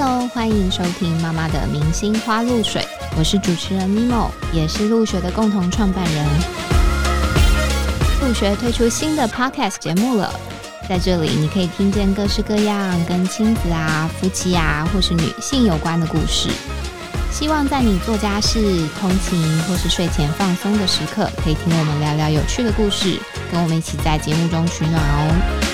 Hello，欢迎收听妈妈的明星花露水，我是主持人 Mimo，也是露学的共同创办人。露学推出新的 Podcast 节目了，在这里你可以听见各式各样跟亲子啊、夫妻啊或是女性有关的故事。希望在你做家事、通勤或是睡前放松的时刻，可以听我们聊聊有趣的故事，跟我们一起在节目中取暖哦。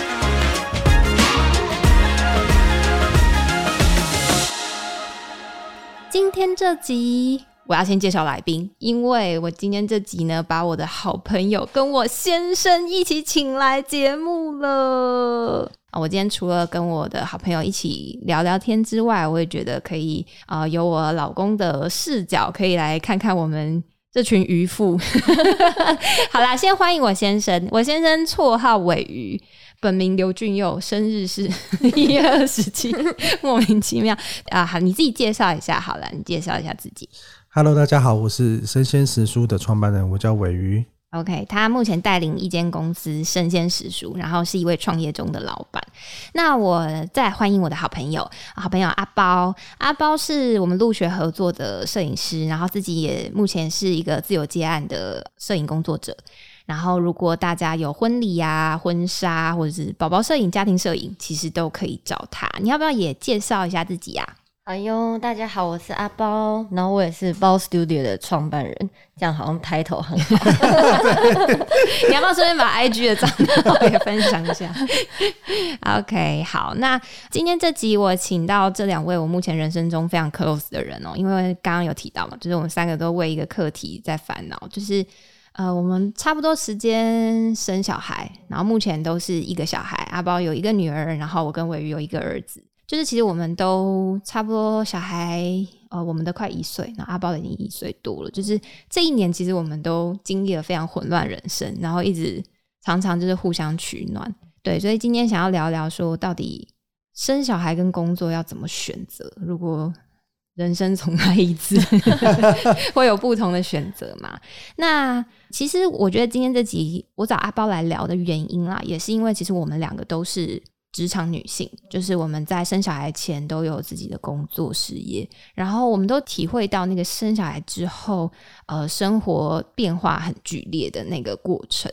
今天这集我要先介绍来宾，因为我今天这集呢，把我的好朋友跟我先生一起请来节目了！我今天除了跟我的好朋友一起聊聊天之外，我也觉得可以啊，有我老公的视角，可以来看看我们这群渔夫。好啦，先欢迎我先生，我先生绰号尾鱼。本名刘俊佑，生日是 一月二十七，莫名其妙啊！好，你自己介绍一下好了，你介绍一下自己。Hello，大家好，我是生鲜食书的创办人，我叫尾鱼。OK，他目前带领一间公司生鲜食书，然后是一位创业中的老板。那我再欢迎我的好朋友，好朋友阿包。阿包是我们陆学合作的摄影师，然后自己也目前是一个自由接案的摄影工作者。然后，如果大家有婚礼呀、婚纱或者是宝宝摄影、家庭摄影，其实都可以找他。你要不要也介绍一下自己呀？哎呦，大家好，我是阿包，然后我也是包 Studio 的创办人，这样好像抬头很好。你要不要顺便把 IG 的账号也分享一下？OK，好，那今天这集我请到这两位我目前人生中非常 close 的人哦，因为刚刚有提到嘛，就是我们三个都为一个课题在烦恼，就是。呃，我们差不多时间生小孩，然后目前都是一个小孩。阿包有一个女儿，然后我跟伟宇有一个儿子。就是其实我们都差不多小孩，呃，我们都快一岁，那阿包已经一岁多了。就是这一年，其实我们都经历了非常混乱人生，然后一直常常就是互相取暖。对，所以今天想要聊聊说，到底生小孩跟工作要怎么选择？如果人生重来一次，会有不同的选择嘛？那其实我觉得今天这集我找阿包来聊的原因啦，也是因为其实我们两个都是职场女性，就是我们在生小孩前都有自己的工作事业，然后我们都体会到那个生小孩之后，呃，生活变化很剧烈的那个过程。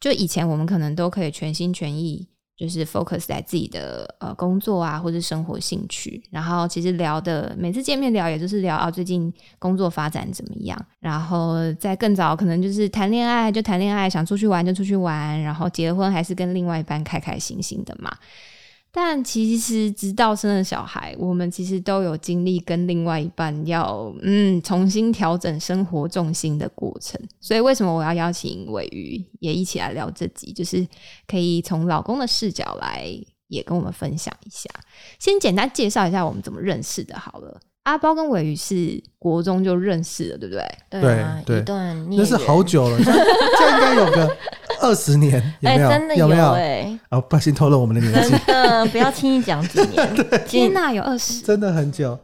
就以前我们可能都可以全心全意。就是 focus 在自己的呃工作啊，或者生活兴趣，然后其实聊的每次见面聊，也就是聊啊最近工作发展怎么样，然后在更早可能就是谈恋爱就谈恋爱，想出去玩就出去玩，然后结婚还是跟另外一半开开心心的嘛。但其实，直到生了小孩，我们其实都有经历跟另外一半要嗯重新调整生活重心的过程。所以，为什么我要邀请尾鱼也一起来聊这集，就是可以从老公的视角来也跟我们分享一下。先简单介绍一下我们怎么认识的，好了。阿包跟尾鱼是国中就认识了，对不对？对，一段那是好久了，这应该有个二十年，有没有？真的有没有？哎，哦，不小心透露我们的年纪，不要轻易讲几年。天哪，有二十，真的很久。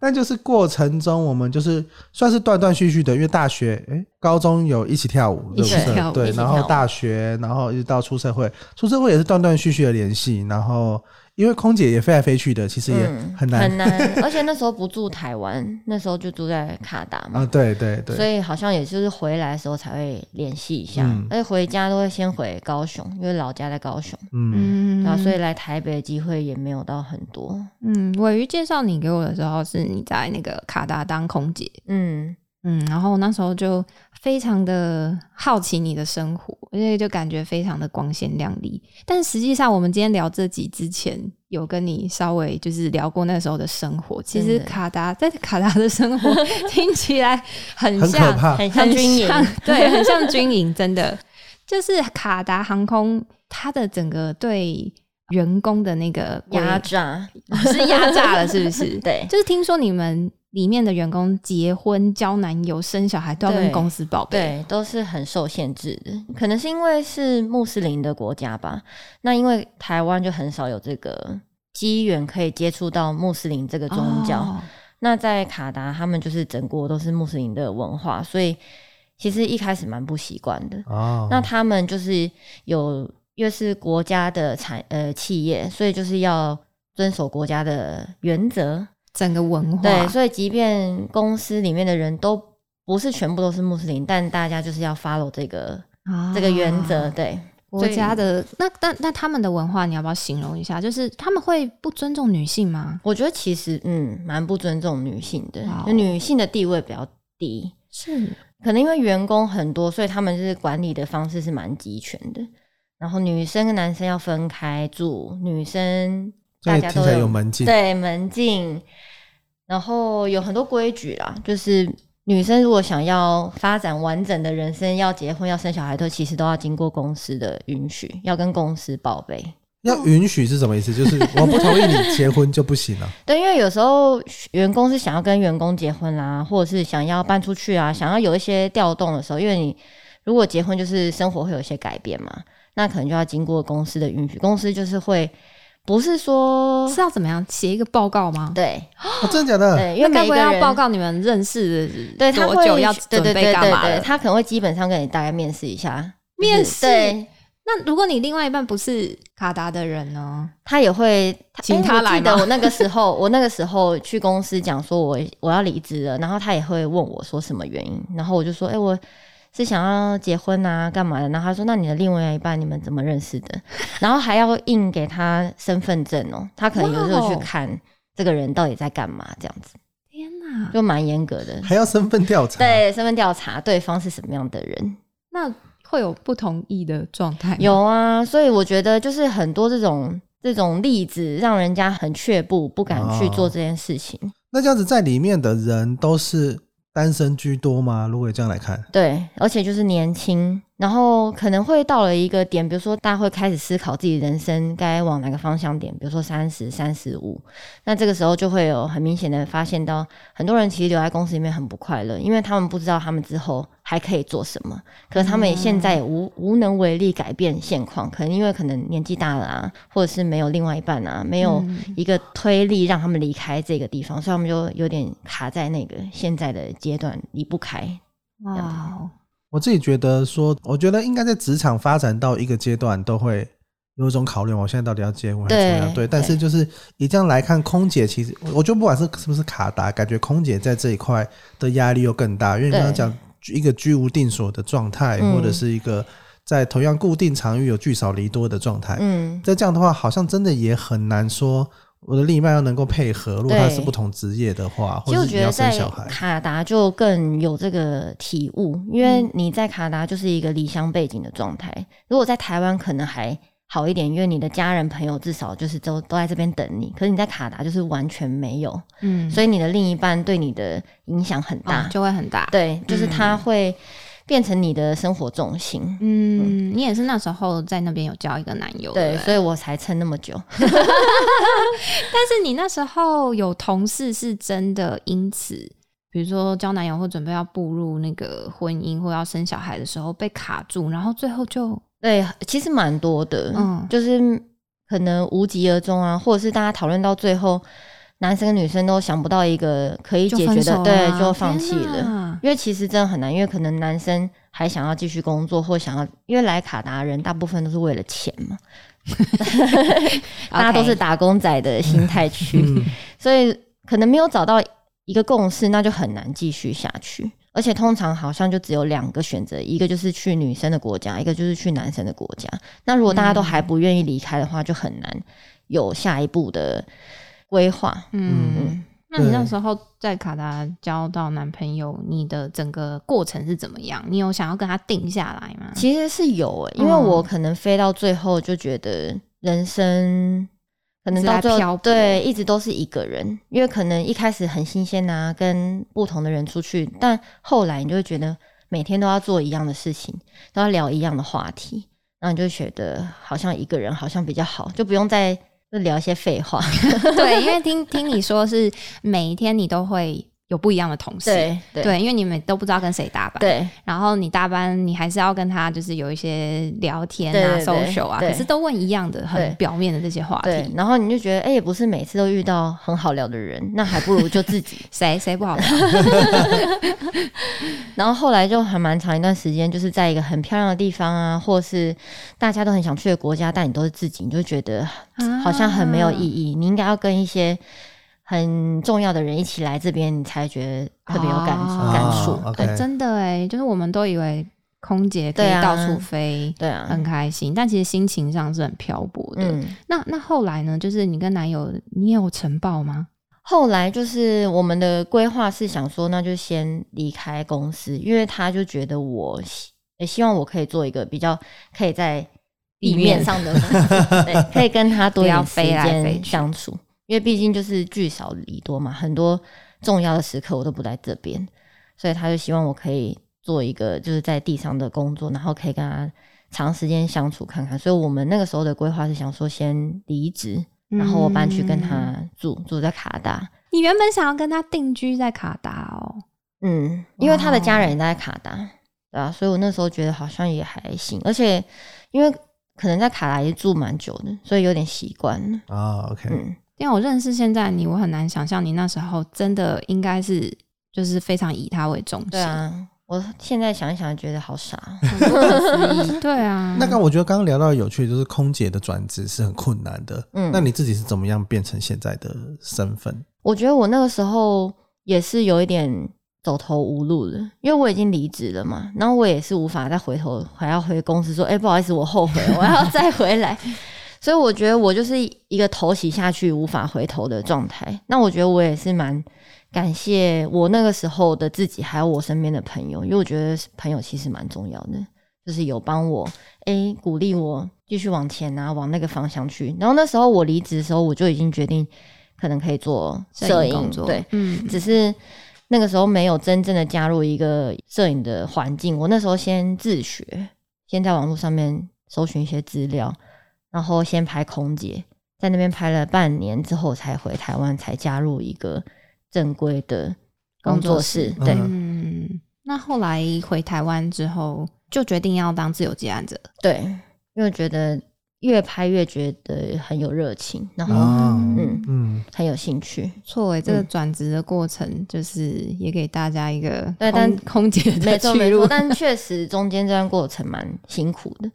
但就是过程中，我们就是算是断断续续的，因为大学，哎，高中有一起跳舞，一起跳舞，对，然后大学，然后一直到出社会，出社会也是断断续续的联系，然后。因为空姐也飞来飞去的，其实也很难很难，而且那时候不住台湾，那时候就住在卡达嘛。啊，对对对。所以好像也就是回来的时候才会联系一下，而且回家都会先回高雄，因为老家在高雄。嗯，然后所以来台北的机会也没有到很多。嗯，尾鱼介绍你给我的时候是你在那个卡达当空姐。嗯。嗯，然后那时候就非常的好奇你的生活，而且就感觉非常的光鲜亮丽。但实际上，我们今天聊这集之前，有跟你稍微就是聊过那时候的生活。其实卡达 在卡达的生活 听起来很像，很像军营，对，很像军营。真的，就是卡达航空，它的整个对员工的那个压榨是压榨了，是不是？对，就是听说你们。里面的员工结婚、交男友、生小孩都要跟公司报备，对，都是很受限制的。可能是因为是穆斯林的国家吧。那因为台湾就很少有这个机缘可以接触到穆斯林这个宗教。那在卡达，他们就是整国都是穆斯林的文化，所以其实一开始蛮不习惯的。哦，那他们就是有，因为是国家的产呃企业，所以就是要遵守国家的原则。整个文化，对，所以即便公司里面的人都不是全部都是穆斯林，但大家就是要 follow 这个、啊这个原则，对。国家的那那那他们的文化，你要不要形容一下？就是他们会不尊重女性吗？我觉得其实嗯，蛮不尊重女性的就女性的地位比较低，是可能因为员工很多，所以他们就是管理的方式是蛮集权的。然后女生跟男生要分开住，女生这大家都有门禁。对门禁，然后有很多规矩啦，就是女生如果想要发展完整的人生，要结婚要生小孩，都其实都要经过公司的允许，要跟公司报备。要允许是什么意思？就是 我不同意你结婚就不行了。对，因为有时候员工是想要跟员工结婚啦，或者是想要搬出去啊，想要有一些调动的时候，因为你如果结婚就是生活会有一些改变嘛，那可能就要经过公司的允许，公司就是会不是说是要怎么样写一个报告吗？对哦，真的假的？对，因为那该不会要每个人报告你们认识对他会多久要准备干嘛的？他可能会基本上跟你大概面试一下，面试对。那如果你另外一半不是卡达的人呢？他也会请他来吗诶我记得我那个时候，我那个时候去公司讲说我我要离职了，然后他也会问我说什么原因，然后我就说，哎、我是想要结婚啊，干嘛的？然后他说，那你的另外一半你们怎么认识的？然后还要印给他身份证哦，他可能有时候去看这个人到底在干嘛，这样子天哪！就蛮严格的。还要身份调查？，对，身份调查对方是什么样的人，那会有不同意的状态吗？有啊，所以我觉得就是很多这种这种例子，让人家很却步，不敢去做这件事情。那这样子在里面的人都是单身居多吗？如果这样来看，对，而且就是年轻，然后可能会到了一个点，比如说大家会开始思考自己人生该往哪个方向点，比如说三十三十五，那这个时候就会有很明显的发现到，很多人其实留在公司里面很不快乐，因为他们不知道他们之后还可以做什么，可是他们也现在也无无能为力改变现况，可能因为可能年纪大了啊，或者是没有另外一半啊，没有嗯。一个推力让他们离开这个地方，所以他们就有点卡在那个现在的阶段离不开。哇哦，我自己觉得说，我觉得应该在职场发展到一个阶段，都会有一种考虑，我现在到底要结婚还是怎么样？对对，但是就是以这样来看，空姐其实我觉得不管是是不是卡达，感觉空姐在这一块的压力又更大，因为你刚刚讲一个居无定所的状态，嗯或者是一个在同样固定场域有聚少离多的状态。嗯，在这样的话，好像真的也很难说我的另一半要能够配合。如果他是不同职业的话，或者是你要生小孩，卡达就更有这个体悟，因为你在卡达就是一个离乡背景的状态。如果在台湾可能还好一点，因为你的家人朋友至少就是都都在这边等你。可是你在卡达就是完全没有，嗯，所以你的另一半对你的影响很大。啊就会很大。对，就是他会变成你的生活重心。嗯，你也是那时候在那边有交一个男友，对，所以我才撑那么久。但是你那时候有同事是真的因此，比如说交男友或准备要步入那个婚姻或要生小孩的时候被卡住，然后最后就对，其实蛮多的，嗯就是可能无疾而终啊，或者是大家讨论到最后，男生跟女生都想不到一个可以解决的，对，就放弃了。哪因为其实真的很难，因为可能男生还想要继续工作，或想要，因为来卡达人大部分都是为了钱嘛，大家都是打工仔的心态去，嗯，所以可能没有找到一个共识，那就很难继续下去。而且通常好像就只有两个选择，一个就是去女生的国家，一个就是去男生的国家。那如果大家都还不愿意离开的话，就很难有下一步的规划。嗯。嗯，那你那对时候在卡达交到男朋友，你的整个过程是怎么样？你有想要跟他定下来吗？其实是有诶、因为嗯我可能飞到最后就觉得人生可能在到最后对一直都是一个人，因为可能一开始很新鲜呐、跟不同的人出去，但后来你就会觉得每天都要做一样的事情，都要聊一样的话题，然后你就会觉得好像一个人好像比较好，就不用再就聊些废话。对，因为听听你说是每一天你都会有不一样的同事，对因为你们都不知道跟谁搭班，，对。然后你搭班你还是要跟他就是有一些聊天啊、social 啊，可是都问一样的很表面的这些话对，题，然后你就觉得哎、也不是每次都遇到很好聊的人，那还不如就自己 谁谁不好聊，然后后来就还蛮长一段时间，就是在一个很漂亮的地方啊，或是大家都很想去的国家，但你都是自己，你就觉得好像很没有意义。你应该要跟一些很重要的人一起来这边，你才觉得特别有感、哦感触。哦对，OK 真的哎，就是我们都以为空姐可以到处飞，对啊，很开心，但其实心情上是很漂泊的。嗯。那那后来呢？就是你跟男友，你有晨报吗？后来就是我们的规划是想说，那就先离开公司，因为他就觉得我希也希望我可以做一个比较可以在地面上的可以跟他多 要点时飞来飞间相处，因为毕竟就是聚少离多嘛，很多重要的时刻我都不在这边，所以他就希望我可以做一个就是在地上的工作，然后可以跟他长时间相处看看。所以我们那个时候的规划是想说先离职，然后我搬去跟嗯他住，住在卡达。你原本想要跟他定居在卡达哦，嗯，因为他的家人也在卡达，对啊，所以我那时候觉得好像也还行，而且因为可能在卡达也住蛮久的，所以有点习惯了。啊，OK，嗯，因为我认识现在你，我很难想象你那时候真的应该是就是非常以他为中心，对啊，我现在想一想觉得好傻。对啊。那刚我觉得刚刚聊到有趣，的就是空姐的转职是很困难的。嗯那你自己是怎么样变成现在的身份？我觉得我那个时候也是有一点走投无路了，因为我已经离职了嘛，然后我也是无法再回头还要回公司说，哎、不好意思，我后悔，我要再回来。所以我觉得我就是一个头洗下去无法回头的状态。那我觉得我也是蛮感谢我那个时候的自己，还有我身边的朋友，因为我觉得朋友其实蛮重要的，就是有帮我哎、鼓励我继续往前啊，往那个方向去。然后那时候我离职的时候，我就已经决定可能可以做摄影工作，对，嗯，只是那个时候没有真正的加入一个摄影的环境。我那时候先自学，先在网络上面搜寻一些资料，然后先拍空姐，在那边拍了半年之后，才回台湾，才加入一个正规的工作室。对，工作室嗯，那后来回台湾之后，就决定要当自由接案者。对，因为觉得越拍越觉得很有热情，然后啊，嗯嗯，很有兴趣。错诶，这个嗯转职的过程，就是也给大家一个空对但空姐的没错没错，。但确实中间这段过程蛮辛苦的。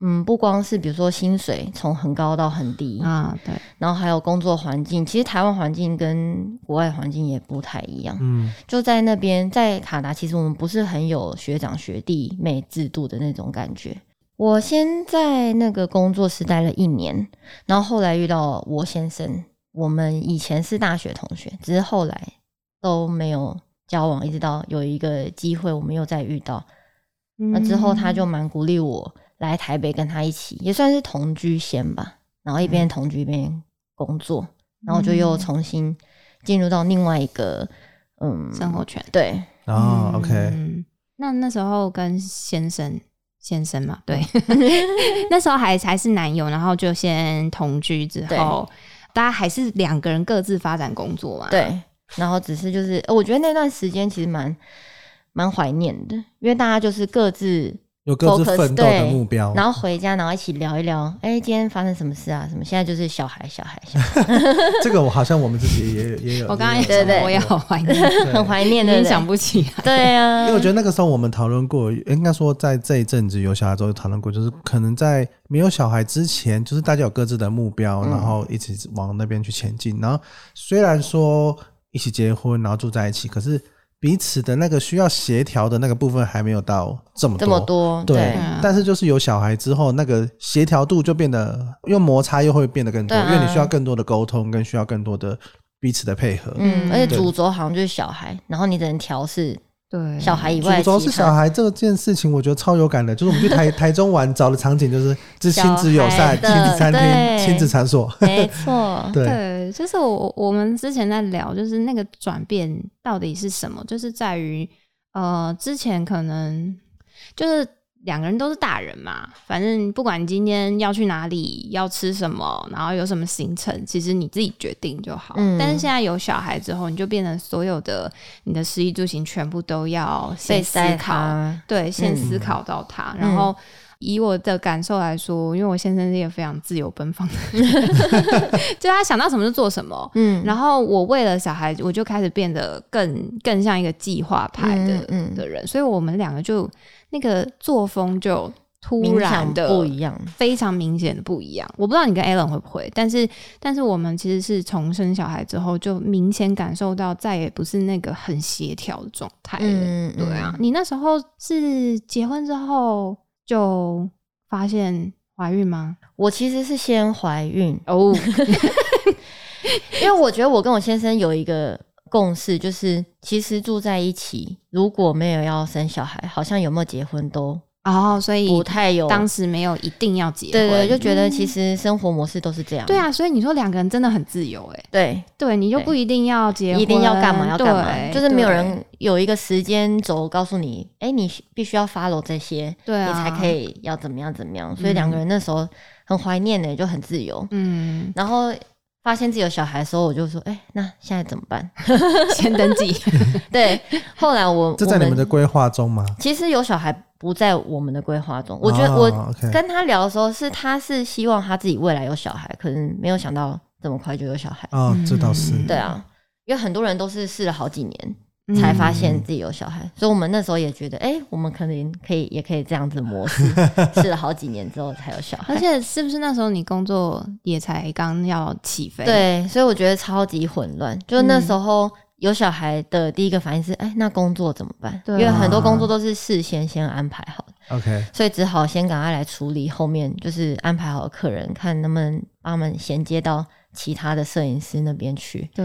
嗯，不光是比如说薪水从很高到很低，啊，对，然后还有工作环境，其实台湾环境跟国外环境也不太一样。嗯，就在那边，在卡达，其实我们不是很有学长学弟妹制度的那种感觉。我先在那个工作室待了一年，然后后来遇到我先生，我们以前是大学同学，只是后来都没有交往，一直到有一个机会，我们又再遇到。那之后他就嗯蛮鼓励我来台北跟他一起，也算是同居先吧。然后一边同居一边工作，然后就又嗯重新进入到另外一个嗯生活圈。对，哦，OK，嗯，那那时候跟先生先生嘛，对，那时候还还是男友，然后就先同居之后，大家还是两个人各自发展工作嘛。，对，然后只是就是，呃我觉得那段时间其实蛮蛮怀念的，因为大家就是各自，有各自奋斗的目标。然后回家，然后一起聊一聊，哎，今天发生什么事啊？什么？现在就是小孩，小孩，小孩，这个我好像我们自己也有也有。我刚刚也对对，我也好怀念，很怀念的，想不起来。对啊，因为我觉得那个时候我们讨论过，应该说在这一阵子有小孩之后讨论过，就是可能在没有小孩之前，就是大家有各自的目标，嗯然后一起往那边去前进。然后虽然说一起结婚，然后住在一起，可是彼此的那个需要协调的那个部分还没有到这么这么多，对，对。啊但是就是有小孩之后，那个协调度就变得，又摩擦又会变得更多，啊。因为你需要更多的沟通，跟需要更多的彼此的配合。嗯，嗯而且主轴好像就是小孩，然后你只能调试对，小孩以外主轴的其他。是小孩这件事情，我觉得超有感的。就是我们去台 台中玩，找的场景就是是亲子友善、亲子餐厅、亲子场所。没错，对，对，就是我我们之前在聊，就是那个转变到底是什么，就是在于呃，之前可能就是两个人都是大人嘛，反正不管你今天要去哪里，要吃什么，然后有什么行程，其实你自己决定就好。嗯但是现在有小孩之后，你就变成所有的你的食衣住行全部都要先思考，对，先嗯思考到他，然后。以我的感受来说，因为我先生是一个非常自由奔放的人，就他想到什么就做什么。嗯，然后我为了小孩，我就开始变得更更像一个计划派的、的人，所以我们两个就那个作风就突然的不一样。非常明显的不一样。我不知道你跟 Alan 会不会，但是但是我们其实是从生小孩之后，就明显感受到再也不是那个很协调的状态了。对啊，，你那时候是结婚之后就发现怀孕吗？我其实是先怀孕，哦，因为我觉得我跟我先生有一个共识，就是其实住在一起，如果没有要生小孩，好像有没有结婚都哦，所以不太有。当时没有一定要结婚，对对，就觉得嗯其实生活模式都是这样。对啊，所以你说两个人真的很自由哎、对，对，你就不一定要结婚，一定要干嘛要干嘛，就是没有人有一个时间轴告诉你，哎，你必须要 follow 这些，对啊，你才可以要怎么样怎么样。所以两个人那时候很怀念呢，就很自由。嗯，然后发现自己有小孩的时候，我就说，哎，那现在怎么办？先登记，对，后来我这在你们的规划中吗？其实有小孩不在我们的规划中。我觉得哦我跟他聊的时候，是他是希望他自己未来有小孩，可能没有想到这么快就有小孩。哦，这倒是。嗯对啊，因为很多人都是试了好几年嗯才发现自己有小孩，所以我们那时候也觉得，哎、我们可能可以也可以这样子模式，试了好几年之后才有小孩而。且是不是那时候你工作也才刚要起飞？，对，所以我觉得超级混乱。就是那时候有小孩的第一个反应是，哎、那工作怎么办？因为很多工作都是事先先安排好的。OK，所以只好先赶快来处理后面就是安排好的客人，看能不能帮他们衔接到其他的摄影师那边去。对，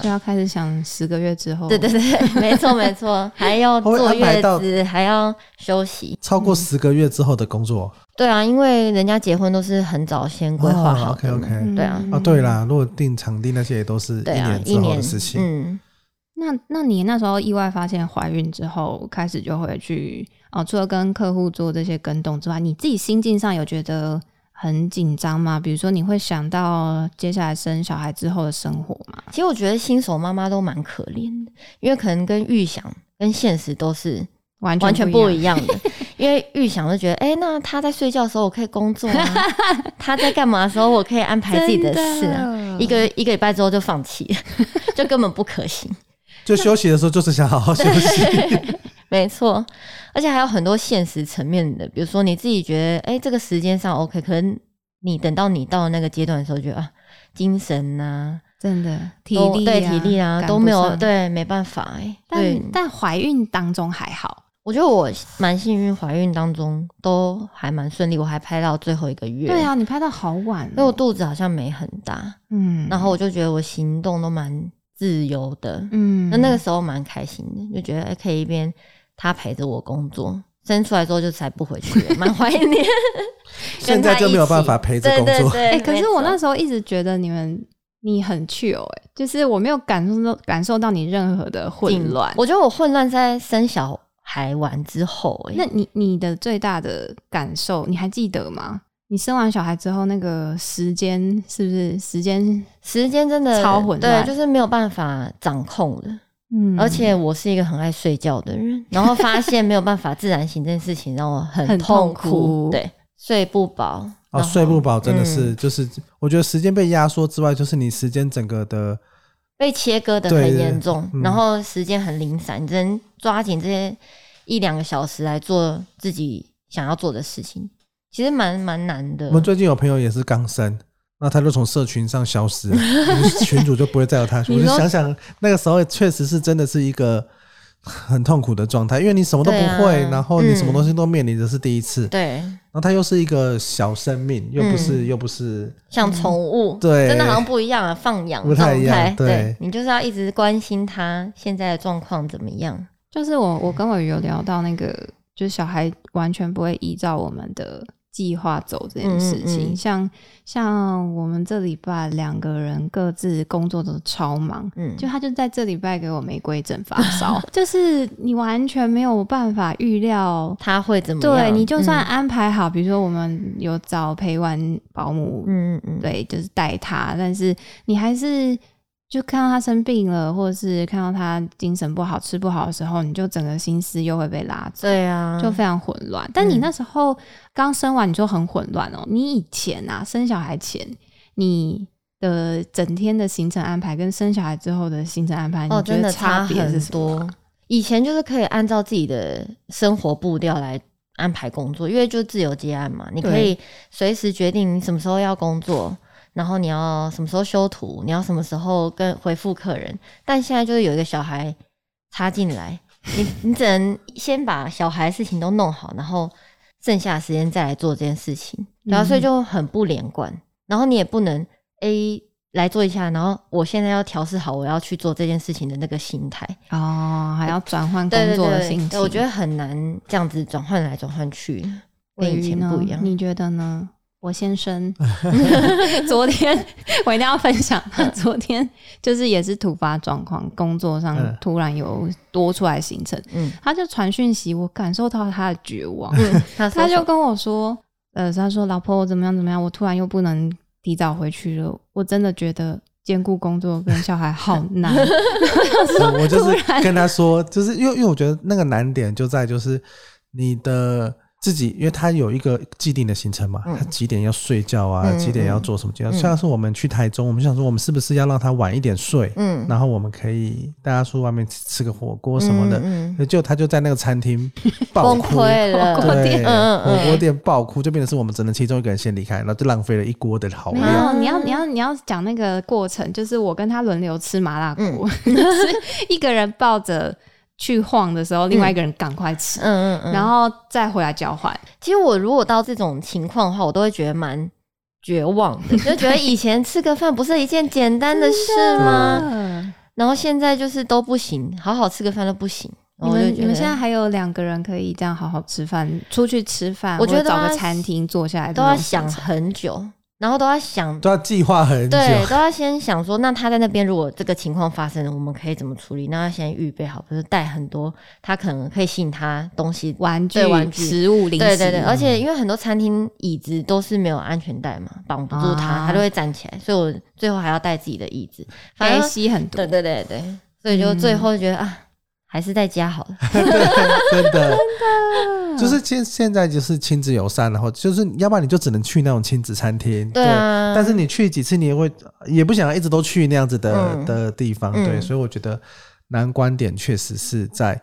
就要开始想十个月之后，对对对，没错没错，还要坐月子，还要休息。超过十个月之后的工作对啊，因为人家结婚都是很早先规划好的。OK OK，嗯对啊啊，对啦，如果定场地那些也都是一年之后一年的事情。嗯，那那你那时候意外发现怀孕之后，开始就会去哦，除了跟客户做这些跟动之外，你自己心境上有觉得很紧张吗？比如说你会想到接下来生小孩之后的生活吗？其实我觉得新手妈妈都蛮可怜的，因为可能跟预想跟现实都是完全完全不不一样的。因为预想就觉得，哎、那他在睡觉的时候我可以工作啊，他在干嘛的时候我可以安排自己的事啊。啊一个一个礼拜之后就放弃，就根本不可行。就休息的时候，就是想好好休息。没错，而且还有很多现实层面的，比如说你自己觉得，哎、这个时间上 OK，可能你等到你到那个阶段的时候，觉得啊，精神呐、真的体力、对体力啊都没有。对，没办法哎、对。但，但怀孕当中还好，我觉得我蛮幸运，怀孕当中都还蛮顺利，我还拍到最后一个月。对，啊，你拍到好晚、因为我哦，肚子好像没很大，嗯，然后我就觉得我行动都蛮自由的，嗯，那那个时候蛮开心的，就觉得、哎可以一边他陪着我工作，生出来之后就才不回去了，蛮怀念。现在就没有办法陪着工作。哎、可是我那时候一直觉得你们你很 chill 哎、就是我没有感受到感受到你任何的混乱。我觉得我混乱在生小孩完之后、哎，那你你的最大的感受你还记得吗？你生完小孩之后，那个时间是不是时间？时间真的超混乱对，就是没有办法掌控的。嗯。而且我是一个很爱睡觉的人，然后发现没有办法自然醒这件事情让我很很痛痛苦对，睡不饱，哦，睡不饱真的是，嗯。就是我觉得时间被压缩之外，就是你时间整个的被切割的很严重，嗯。然后时间很零散，你只能抓紧这些一两个小时来做自己想要做的事情，其实蛮蛮难的。我。们最近有朋友也是刚生，那他就从社群上消失了，群主就不会再有他。我就想想那个时候确实是真的是一个很痛苦的状态，因为你什么都不会，然后你什么嗯东西都面临的是第一次，对，然后他又是一个小生命，又不是、嗯又不是像宠物，对真的好像不一样啊，放养不太一样对你就是要一直关心他现在的状况怎么样。就是我我跟我有聊到那个，就是小孩完全不会依照我们的计划走这件事情。嗯嗯嗯像像我们这礼拜两个人各自工作都超忙，嗯，就他就在这礼拜给我玫瑰疹发烧，就是你完全没有办法预料。他会怎么样？对你就算嗯安排好，比如说我们有找陪玩保姆，嗯嗯嗯，对，就是带他，但是你还是就看到他生病了，或者是看到他精神不好、吃不好的时候，你就整个心思又会被拉走，对啊，就非常混乱。但你嗯那时候刚生完，你就很混乱哦。你以前啊，生小孩前，你的整天的行程安排跟生小孩之后的行程安排，哦，你觉得真的差很别是什么多。以前就是可以按照自己的生活步调来安排工作，因为就自由接案嘛，你可以随时决定你什么时候要工作，然后你要什么时候修图，你要什么时候跟回复客人。但现在就是有一个小孩插进来，你你只能先把小孩事情都弄好，然后剩下的时间再来做这件事情，然后所以就很不连贯。然后你也不能 A 来做一下，然后我现在要调试好我要去做这件事情的那个心态。哦，还要转换工作的对心情。对我觉得很难这样子转换来转换去，跟以前不一样。你觉得呢？我先生 昨天我一定要分享，他昨天就是也是突发状况，工作上嗯突然有多出来行程，嗯。他就传讯息，我感受到他的绝望，嗯，他就跟我说，呃，他说老婆我怎么样怎么样，我突然又不能提早回去了，我真的觉得兼顾工作跟小孩好难。我我就是跟他说，就是因为因为我觉得那个难点就在就是你的自己，因为他有一个既定的行程嘛，嗯他几点要睡觉啊，嗯几点要做什么？嗯像是我们去台中，我们想说，我们是不是要让他晚一点睡，嗯然后我们可以大家出外面吃吃个火锅什么的。嗯就就他就在那个餐厅爆崩哭，溃了，对，嗯嗯嗯火锅店爆哭，就变成是我们只能其中一个人先离开，然后就浪费了一锅的好没料。有，你要你要你要讲那个过程，就是我跟他轮流吃麻辣锅，嗯 是一个人抱着去晃的时候，另外一个人赶快吃，嗯嗯嗯。然后再回来交换。其实我如果到这种情况的话，我都会觉得蛮绝望的，就觉得以前吃个饭不是一件简单的事吗？嗯然后现在就是都不行，好好吃个饭都不行。你们你们现在还有两个人可以这样好好吃饭，出去吃饭，我觉得找个餐厅坐下来，都要想很久，然后都要想都要计划很久，对，都要先想说，那他在那边如果这个情况发生了，我们可以怎么处理？那要先预备好，不是带很多他可能可以吸引他东西。玩具、对玩具食物、零食，对对对，而且因为很多餐厅椅子都是没有安全带嘛，绑不住他，啊他都会站起来，所以我最后还要带自己的椅子。反反正吸很多对。对对对，所以就最后觉得、啊，还是在家好了。真的，就是现现在就是亲子友善，然后就是要不然你就只能去那种亲子餐厅，对啊。但是你去几次，你也会也不想要一直都去那样子的、嗯。的地方，嗯。对，所以我觉得难关点确实是在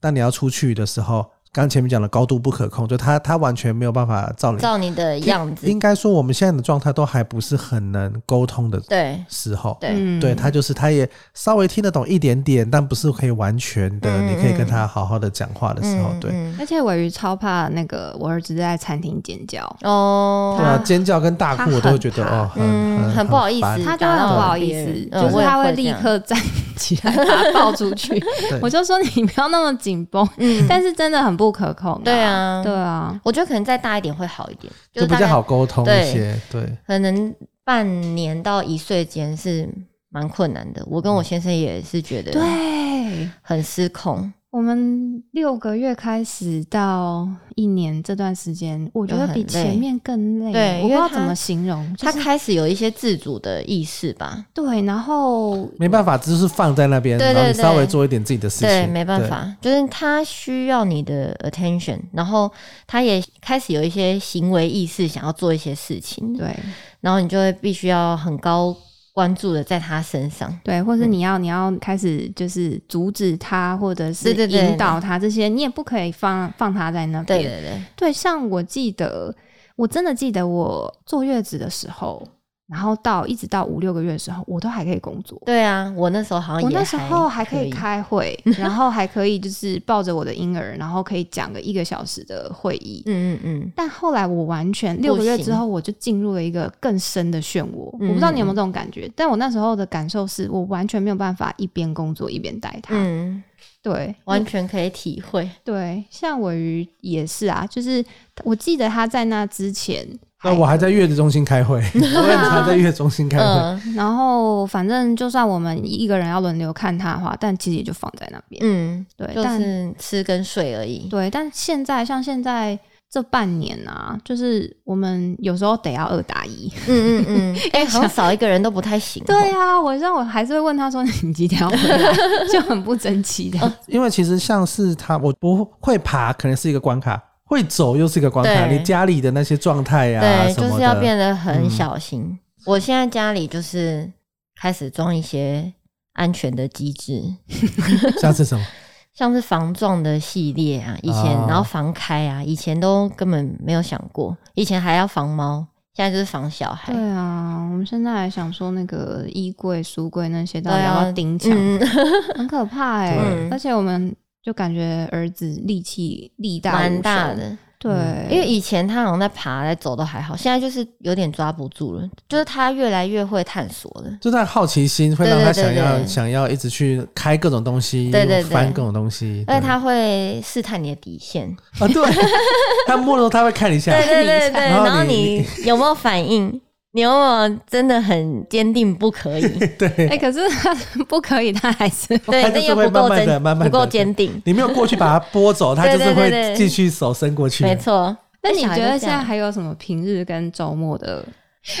当你要出去的时候，刚前面讲的高度不可控，就他他完全没有办法照你照你的样子，应该说我们现在的状态都还不是很能沟通的对。时候，对，嗯。对他就是他也稍微听得懂一点点，但不是可以完全的，嗯你可以跟他好好的讲话的时候，对。嗯。而且尾鱼超怕那个我儿子在餐厅尖叫，哦，对啊，尖叫跟大哭我都会觉得哦，很嗯很很不好意思他就会很不好意思，嗯就是他会立刻站起来把他抱出去。我就说你不要那么紧绷，嗯，但是真的很不可控、对，啊，对啊，我觉得可能再大一点会好一点，就是比较好沟通一些，对。可能半年到一岁间是蛮困难的。我跟我先生也是觉得对。很失控，我们六个月开始到一年这段时间，我觉得比前面更累。对我不知道怎么形容。就是他开始有一些自主的意识吧。对，然后没办法，只是放在那边，对对然后你稍微做一点自己的事情，对，没办。法，就是他需要你的 attention，然后他也开始有一些行为意识，想要做一些事情，对然后你就会必须要很高关注的在他身上。对，或是你要、你要开始就是阻止他，或者是引导他，这些你也不可以放放他在那边。对对对，对，像我记得，我真的记得我坐月子的时候，然后到一直到五六个月的时候，我都还可以工作。对啊，我那时候好像也我那时候还可可以开会，然后还可以就是抱着我的婴儿，然后可以讲个一个小时的会议。嗯嗯嗯，但后来我完全六个月之后，我就进入了一个更深的漩涡。嗯我不知道你有没有这种感觉，但我那时候的感受是我完全没有办法一边工作一边带他。嗯，对，完全可以体会。对，像尾鱼也是啊，就是我记得他在那之前那我还在月子中心开会，我也常在月子中心开会。嗯然后反正就算我们一个人要轮流看他的话，但其实也就放在那边。嗯，对，就但是吃跟睡而已。对，但现在像现在这半年啊，就是我们有时候得要二打一。嗯嗯嗯，哎、好像少一个人都不太行。对啊，我让我还是会问他说你几点要回来，就很不争气的。因为其实像是他，我不会爬，可能是一个关卡；会走又是一个关卡。对。你家里的那些状态呀，对，什么就是要的，变得很小心。我现在家里就是开始装一些安全的机制，像是什么？像是防撞的系列啊，以前、哦然后防开啊，以前都根本没有想过，以前还要防猫，现在就是防小孩。对啊，我们现在还想说那个衣柜、书柜那些到底对啊要不要钉墙，嗯，很可怕哎、对。而且我们就感觉儿子力气力大无蛮大，的。对，因为以前他好像在爬、在走都还好，现在就是有点抓不住了，就是他越来越会探索了。就他好奇心会让他想要对想要一直去开各种东西，对对对翻各种东西。对而且他会试探你的底线，啊，对，他摸的时候他会看一下，对对对对，然后你 有没有反应？你有没有真的很坚定不可以？对，哎、可是他不可以，他还是 对，他就是那又不够会慢慢地坚，慢慢不够坚定。你没有过去把它拨走，他就是会继续手伸过去。没错。那你觉得现在还有什么平日跟周末的？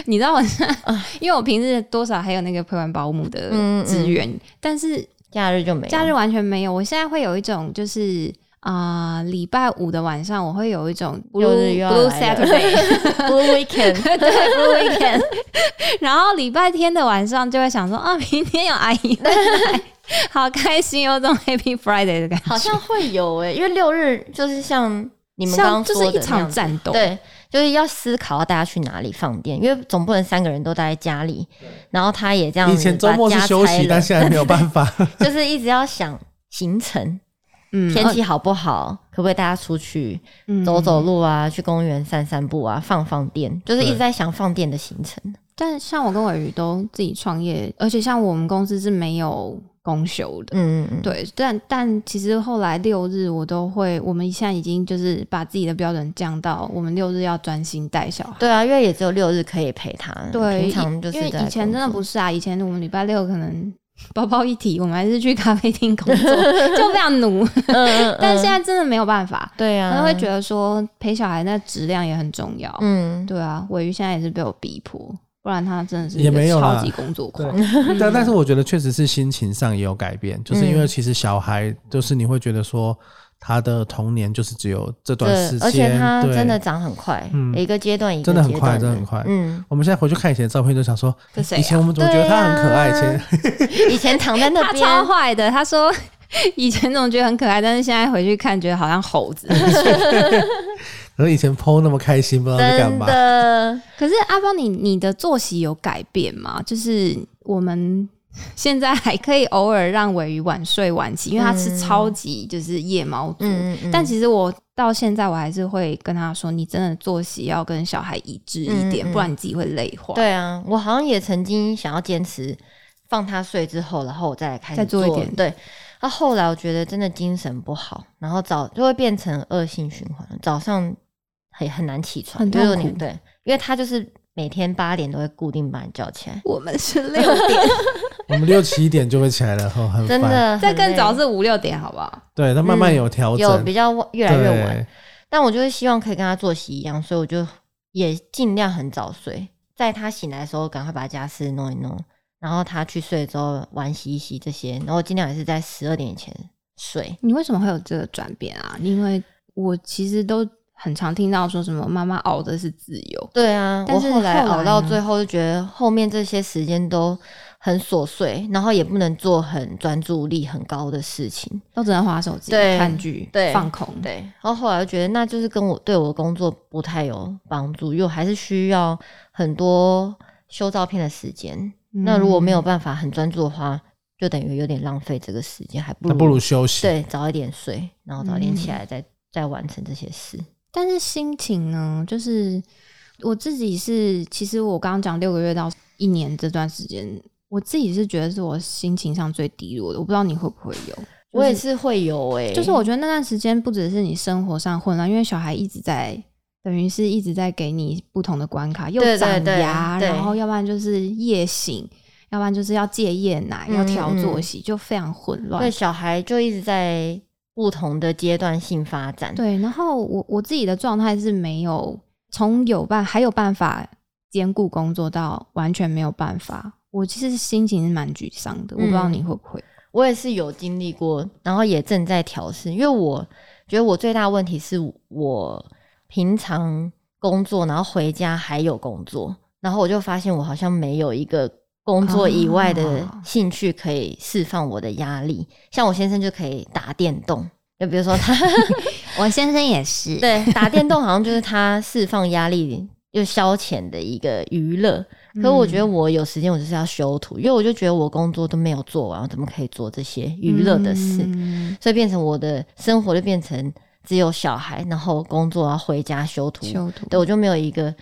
你知道我现在，啊因为我平日多少还有那个陪玩保姆的嗯嗯资源，但是假日就没有？假日完全没有。我现在会有一种就是。啊，礼、拜五的晚上我会有一种 blue 六日又要 blue Saturday，Blue Weekend，对 blue weekend，然后礼拜天的晚上就会想说啊，明天有阿姨会来，好开心，有种 Happy Friday 的感觉，好像会有诶、因为六日就是像你们刚像刚说的就是一场战斗，对，就是要思考要大家去哪里放电，因为总不能三个人都待在家里，然后他也这样。以前周末是休息，但现在没有办法。就是一直要想行程，嗯天气好不好，可不可以大家出去？嗯。走走路啊，去公园散散步啊，放放电，就是一直在想放电的行程。但像我跟伟宇都自己创业，而且像我们公司是没有公休的。嗯嗯嗯，对，但但其实后来六日我都会，我们现在已经就是把自己的标准降到，我们六日要专心带小孩。对啊，因为也只有六日可以陪他，对，平常就是因为以前真的不是啊，以前我们礼拜六可能 包包一提，我们还是去咖啡厅工作，就非常努。嗯嗯，但现在在真的没有办法，对啊，可能会觉得说陪小孩那质量也很重要。嗯，对啊，尾鱼现在也是被我逼迫，不然他真的是也没有啦超级工作狂。但，但是我觉得确实是心情上也有改变，就是因为嗯其实小孩就是你会觉得说他的童年就是只有这段时对，间，而且他真的长很快，嗯一个阶段一个真的很快真的很快嗯，我们现在回去看以前的照片，就想说，啊以前我们怎么觉得他很可爱？以前 以前躺在那边他边，超坏的，他说 以前总觉得很可爱，但是现在回去看，觉得好像猴子。可是以前 PO 那么开心，不知道在干嘛。的，可是阿邦，你你的作息有改变吗？就是我们现在还可以偶尔让尾鱼晚睡晚起，因为他吃超级就是夜猫族。嗯嗯，但其实我到现在我还是会跟他说，你真的作息要跟小孩一致一点，不然你自己会累坏。对啊，我好像也曾经想要坚持放他睡之后，然后我再来开始再做一点。对，那、后来我觉得真的精神不好，然后早就会变成恶性循环，早上很很难起床，很就是痛苦。对，因为他就是每天八点都会固定把你叫起来，我们是六点，我们六七点就会起来了。真的再更早是五六点，好不好？对，他慢慢有调整，有比较越来越晚，但我就是希望可以跟他作息一样，所以我就也尽量很早睡，在他醒来的时候赶快把家事弄一弄，然后他去睡之后碗洗一洗这些，然后尽量也是在十二点以前睡。你为什么会有这个转变啊？因为我其实都很常听到说什么妈妈熬的是自由，对啊，但是后来熬到最后就觉得后面这些时间都很琐碎，然后也不能做很专注力很高的事情。都只能划手机、看剧、对放空。对，然后后来就觉得那就是跟我对我的工作不太有帮助，因为我还是需要很多修照片的时间。嗯那如果没有办法很专注的话，就等于有点浪费这个时间，还不如不如休息。对早一点睡，然后早一点起嗯来再、再完成这些事。但是心情呢，就是我自己是，其实我刚刚讲六个月到一年这段时间，我自己是觉得是我心情上最低落的。我不知道你会不会有，我也是会有诶、就是我觉得那段时间不只是你生活上混乱，因为小孩一直在。等于是一直在给你不同的关卡，又长对牙，然后要不然就是夜醒，要不然就是要戒夜奶，嗯要调作息，就非常混乱对。小孩就一直在不同的阶段性发展。对，然后我我自己的状态是没有从有办还有办法兼顾工作到完全没有办法，我其实心情是蛮沮丧的。我不知道嗯你会不会？我也是有经历过，然后也正在调试，因为我觉得我最大的问题是我平常工作，然后回家还有工作，然后我就发现我好像没有一个工作以外的哦兴趣可以释放我的压力。像我先生就可以打电动，就比如说他 我先生也是，对打电动，好像就是 他释放压力又消遣的一个娱乐。可是我觉得我有时间，我就是要修图，因为我就觉得我工作都没有做完，我怎么可以做这些娱乐的事？嗯所以变成我的生活就变成只有小孩，然后工作要回家修图，修图对我就没有一个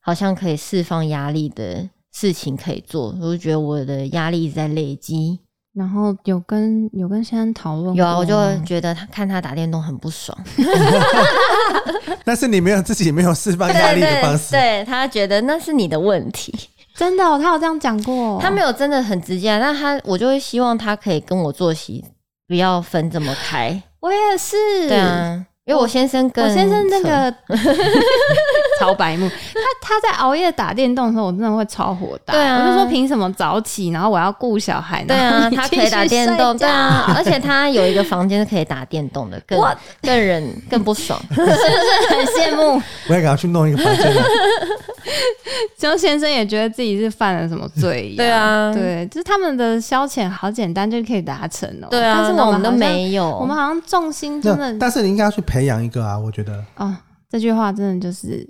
好像可以释放压力的事情可以做，我就觉得我的压力一直在累积。然后有跟有跟先生讨论有啊，我就觉得他看他打电动很不爽，但是你没有自己没有释放压力的方式，对对他觉得那是你的问题，真的、哦，他有这样讲过，他没有真的很直接啊，但他我就会希望他可以跟我作息不要分这么开，我也是，对啊，因为我先生跟我先生那个 超白目，他他在熬夜打电动的时候，我真的会超火大。对啊我就说凭什么早起，然后我要顾小孩？对啊，他可以打电动，对啊，而且他有一个房间是可以打电动的，更我更人更不爽。是不是很羡慕。我也给他去弄一个房间周。先生也觉得自己是犯了什么罪。对啊对，就是他们的消遣好简单就可以达成哦。对啊，但是我们都没有，我们好像重心真的但是你应该要去培养一个啊，我觉得。哦，这句话真的就是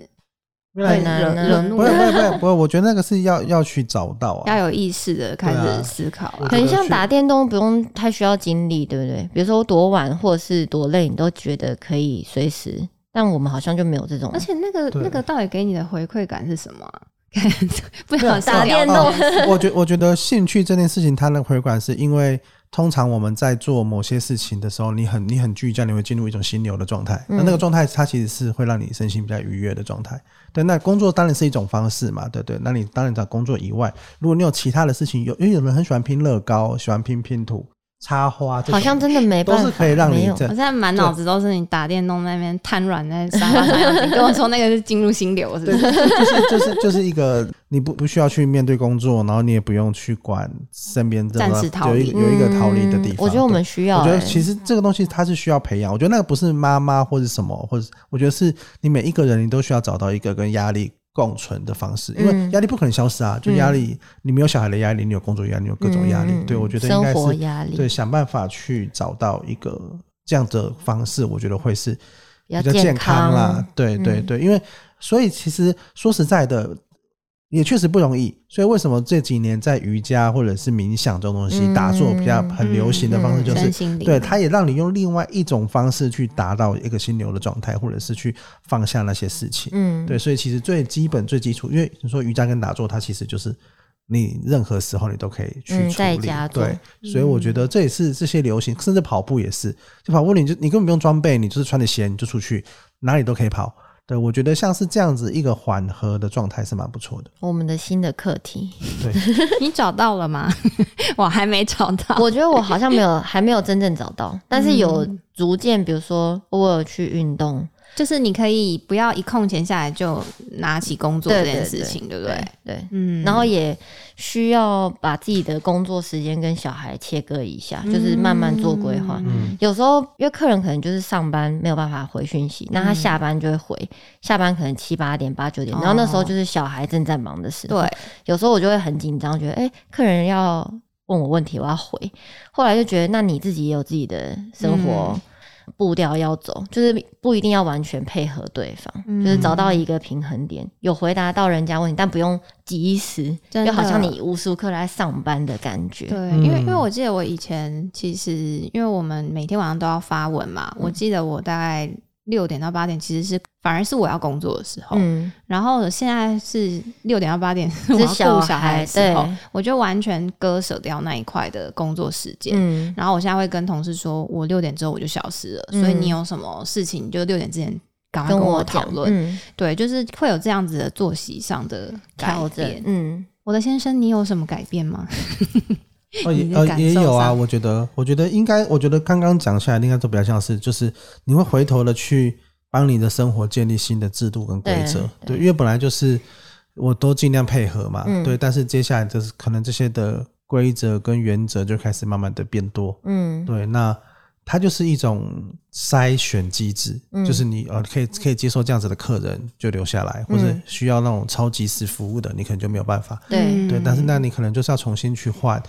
很难啊惹惹怒不会不会人，不会不会，我觉得那个是要要去找到啊。要有意识的开始思考啊。很像打电动，不用太需要精力，对不对？比如说多晚或者是多累，你都觉得可以随时。但我们好像就没有这种而，且那个那个到底给你的回馈感是什么啊？不没有想打电动哦 我觉我觉得兴趣这件事情，它的回管是因为通常我们在做某些事情的时候，你很你很聚焦，你会进入一种心流的状态。那嗯那个状态，它其实是会让你身心比较愉悦的状态。对，那工作当然是一种方式嘛，对对。那你当然找工作以外，如果你有其他的事情，有因为有人很喜欢拼乐高，喜欢拼拼图、插花，好像真的没办法，都是可以让你我现在满脑子都是你打电动那边瘫软在沙发上你跟我说那个是进入心流，是不，是？就是就是就是一个你不不需要去面对工作，然后你也不用去管身边这暂时逃离。有一个有一个逃离的地方。嗯我觉得我们需要、我觉得欸。其实这个东西它是需要培养，我觉得那个不是妈妈或者什么，或者我觉得是你每一个人你都需要找到一个跟压力共存的方式，因为嗯。压力不可能消失啊，就压力你没有小孩的压力，你有工作压力，你有各种压力，嗯对我觉得应该是压力。对想办法去找到一个这样的方式，我觉得会是比较健康啦。对对嗯。对，因为所以其实说实在的，也确实不容易。所以为什么这几年在瑜伽或者是冥想这种东西、嗯打坐比较很流行的方式，嗯就是、对它也让你用另外一种方式去达到一个心流的状态，或者是去放下那些事情。嗯，对，所以其实最基本、最基础，因为你说瑜伽跟打坐，它其实就是你任何时候你都可以去嗯处理。对，所以我觉得这也是这些流行，甚至跑步也是。就跑步你就你根本不用装备，你就是穿着鞋你就出去，哪里都可以跑。对，我觉得像是这样子一个缓和的状态是蛮不错的。我们的新的课题，对，你找到了吗？我还没找到。我觉得我好像没有还没有真正找到，但是有嗯逐渐，比如说我有去运动，就是你可以不要一空闲下来就拿起工作这件事情，对不对？对，嗯，然后也需要把自己的工作时间跟小孩切割一下，就是慢慢做规划。嗯有时候因为客人可能就是上班没有办法回讯息，那他下班就会回，下班可能七八点、八九点，然后那时候就是小孩正在忙的时候。对，有时候我就会很紧张，觉得哎、诶客人要问我问题，我要回。后来就觉得，那你自己也有自己的生活嗯步调要走，就是不一定要完全配合对方，嗯。就是找到一个平衡点，有回答到人家问题，但不用及时，就好像你无时无刻都在上班的感觉。对，嗯。因为因为我记得我以前其实因为我们每天晚上都要发文嘛，我记得我大概六点到八点其实是反而是我要工作的时候，嗯，然后现在是六点到八点是 我要是小顾小孩的时候，我就完全割舍掉那一块的工作时间。嗯，然后我现在会跟同事说，我六点之后我就消失了，嗯所以你有什么事情就六点之前赶快跟跟我讨论。嗯，对，就是会有这样子的作息上的改变，。嗯，我的先生，你有什么改变吗？哦，也呃也有啊，我觉得，我觉得应该，我觉得刚刚讲下来，应该都比较像是，就是你会回头的去帮你的生活建立新的制度跟规则，对对，因为本来就是我都尽量配合嘛，嗯。对，但是接下来就是可能这些的规则跟原则就开始慢慢的变多，嗯，对，那它就是一种筛选机制，嗯。就是你呃可以可以接受这样子的客人就留下来，或者嗯需要那种超级时服务的，你可能就没有办法。对，嗯对，但是那你可能就是要重新去换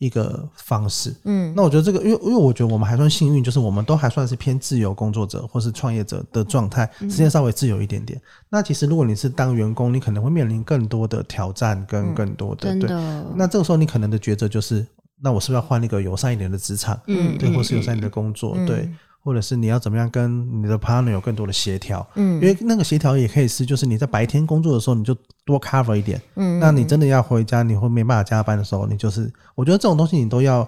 一个方式。嗯那我觉得这个，因为因为我觉得我们还算幸运，就是我们都还算是偏自由工作者或是创业者的状态，时间稍微自由一点点。那其实如果你是当员工，你可能会面临更多的挑战跟更多的、对。那这个时候你可能的抉择就是，那我是不是要换一个友善一点的职场？嗯对，或是友善一点的工作，嗯对，或者是你要怎么样跟你的 partner 有更多的协调，嗯因为那个协调也可以是，就是你在白天工作的时候你就多 cover 一点，嗯那你真的要回家，你会没办法加班的时候，你就是，我觉得这种东西你都要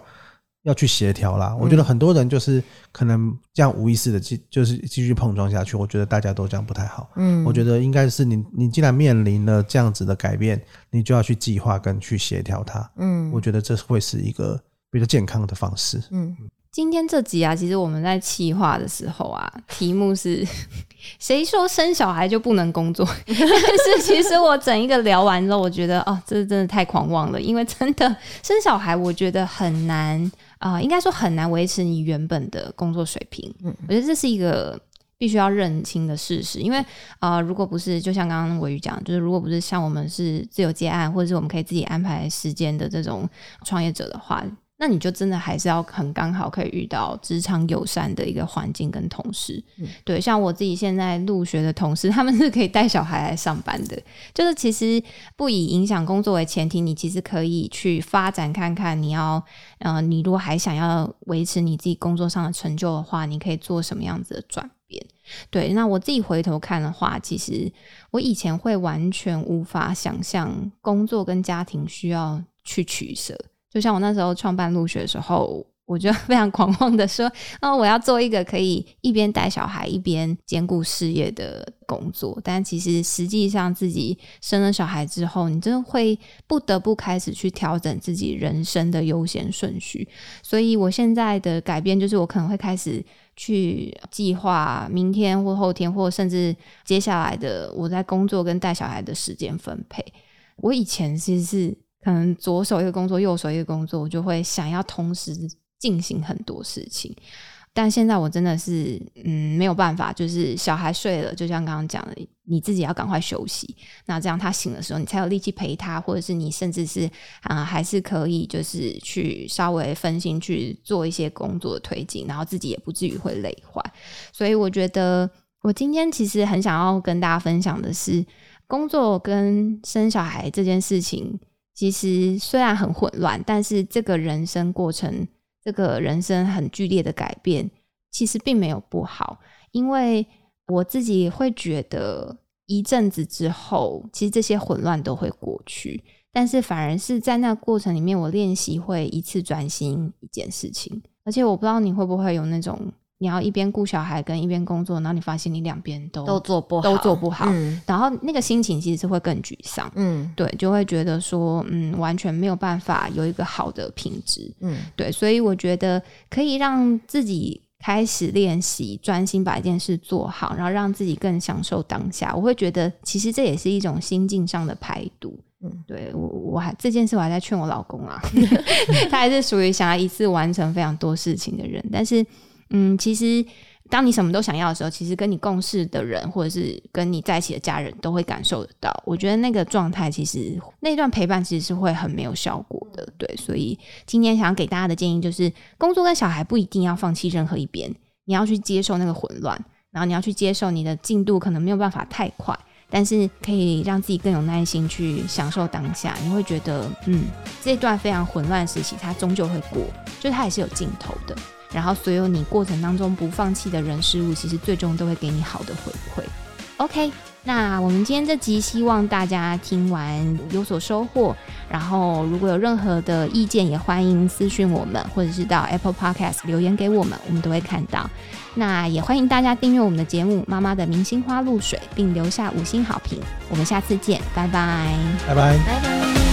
要去协调啦。我觉嗯得很多人就是可能这样无意识的继就是继续碰撞下去，我觉得大家都这样不太好。嗯我觉得应该是你你既然面临了这样子的改变，你就要去计划跟去协调它。嗯我觉得这会是一个比较健康的方式。嗯今天这集啊，其实我们在企划的时候啊，题目是 谁说生小孩就不能工作？但 是其实我整一个聊完之后，我觉得哦，这真的太狂妄了，因为真的生小孩，我觉得很难啊、应该说很难维持你原本的工作水平。嗯我觉得这是一个。必须要认清的事实，因为啊、呃如果不是就像刚刚伟宇讲，就是如果不是像我们是自由接案，或者是我们可以自己安排时间的这种创业者的话，那你就真的还是要很刚好可以遇到职场友善的一个环境跟同事。嗯对，像我自己现在入学的同事，他们是可以带小孩来上班的。就是其实不以影响工作为前提，你其实可以去发展看看，你要呃，你如果还想要维持你自己工作上的成就的话，你可以做什么样子的转变？对，那我自己回头看的话，其实我以前会完全无法想象工作跟家庭需要去取舍。就像我那时候创办入学的时候，我就 非常狂妄的说，哦，我要做一个可以一边带小孩一边兼顾事业的工作。但其实实际上自己生了小孩之后，你真的会不得不开始去调整自己人生的优先顺序。所以我现在的改变就是，我可能会开始去计划明天或后天，或甚至接下来的我在工作跟带小孩的时间分配。我以前其实是可能左手一个工作，右手一个工作，我就会想要同时进行很多事情。但现在我真的是，嗯，没有办法，就是小孩睡了，就像刚刚讲的，你自己要赶快休息。那这样他醒的时候，你才有力气陪他，或者是你甚至是啊、还是可以就是去稍微分心去做一些工作的推进，然后自己也不至于会累坏。所以我觉得，我今天其实很想要跟大家分享的是，工作跟生小孩这件事情，其实虽然很混乱，但是这个人生过程，这个人生很剧烈的改变，其实并没有不好，因为我自己会觉得，一阵子之后，其实这些混乱都会过去。但是反而是在那过程里面，我练习会一次专心一件事情，而且我不知道你会不会有那种，你要一边顾小孩跟一边工作，然后你发现你两边都都做不好，都做不好嗯然后那个心情其实是会更沮丧，嗯对，就会觉得说，嗯，完全没有办法有一个好的品质，嗯对，所以我觉得可以让自己开始练习专心把一件事做好，然后让自己更享受当下。我会觉得其实这也是一种心境上的排毒。嗯对我我还这件事我还在劝我老公啊，他还是属于想要一次完成非常多事情的人，但是嗯，其实。当你什么都想要的时候，其实跟你共事的人，或者是跟你在一起的家人都会感受得到。我觉得那个状态，其实那段陪伴其实是会很没有效果的。对，所以今天想要给大家的建议就是，工作跟小孩不一定要放弃任何一边，你要去接受那个混乱，然后你要去接受你的进度可能没有办法太快，但是可以让自己更有耐心去享受当下。你会觉得，嗯，这段非常混乱的时期，它终究会过，就是它也是有尽头的。然后，所有你过程当中不放弃的人事物，其实最终都会给你好的回馈。OK，那我们今天这集希望大家听完有所收获。然后，如果有任何的意见，也欢迎私讯我们，或者是到 Apple Podcast 留言给我们，我们都会看到。那也欢迎大家订阅我们的节目《妈妈的明星花露水》，并留下五星好评。我们下次见，拜拜。拜拜。拜拜。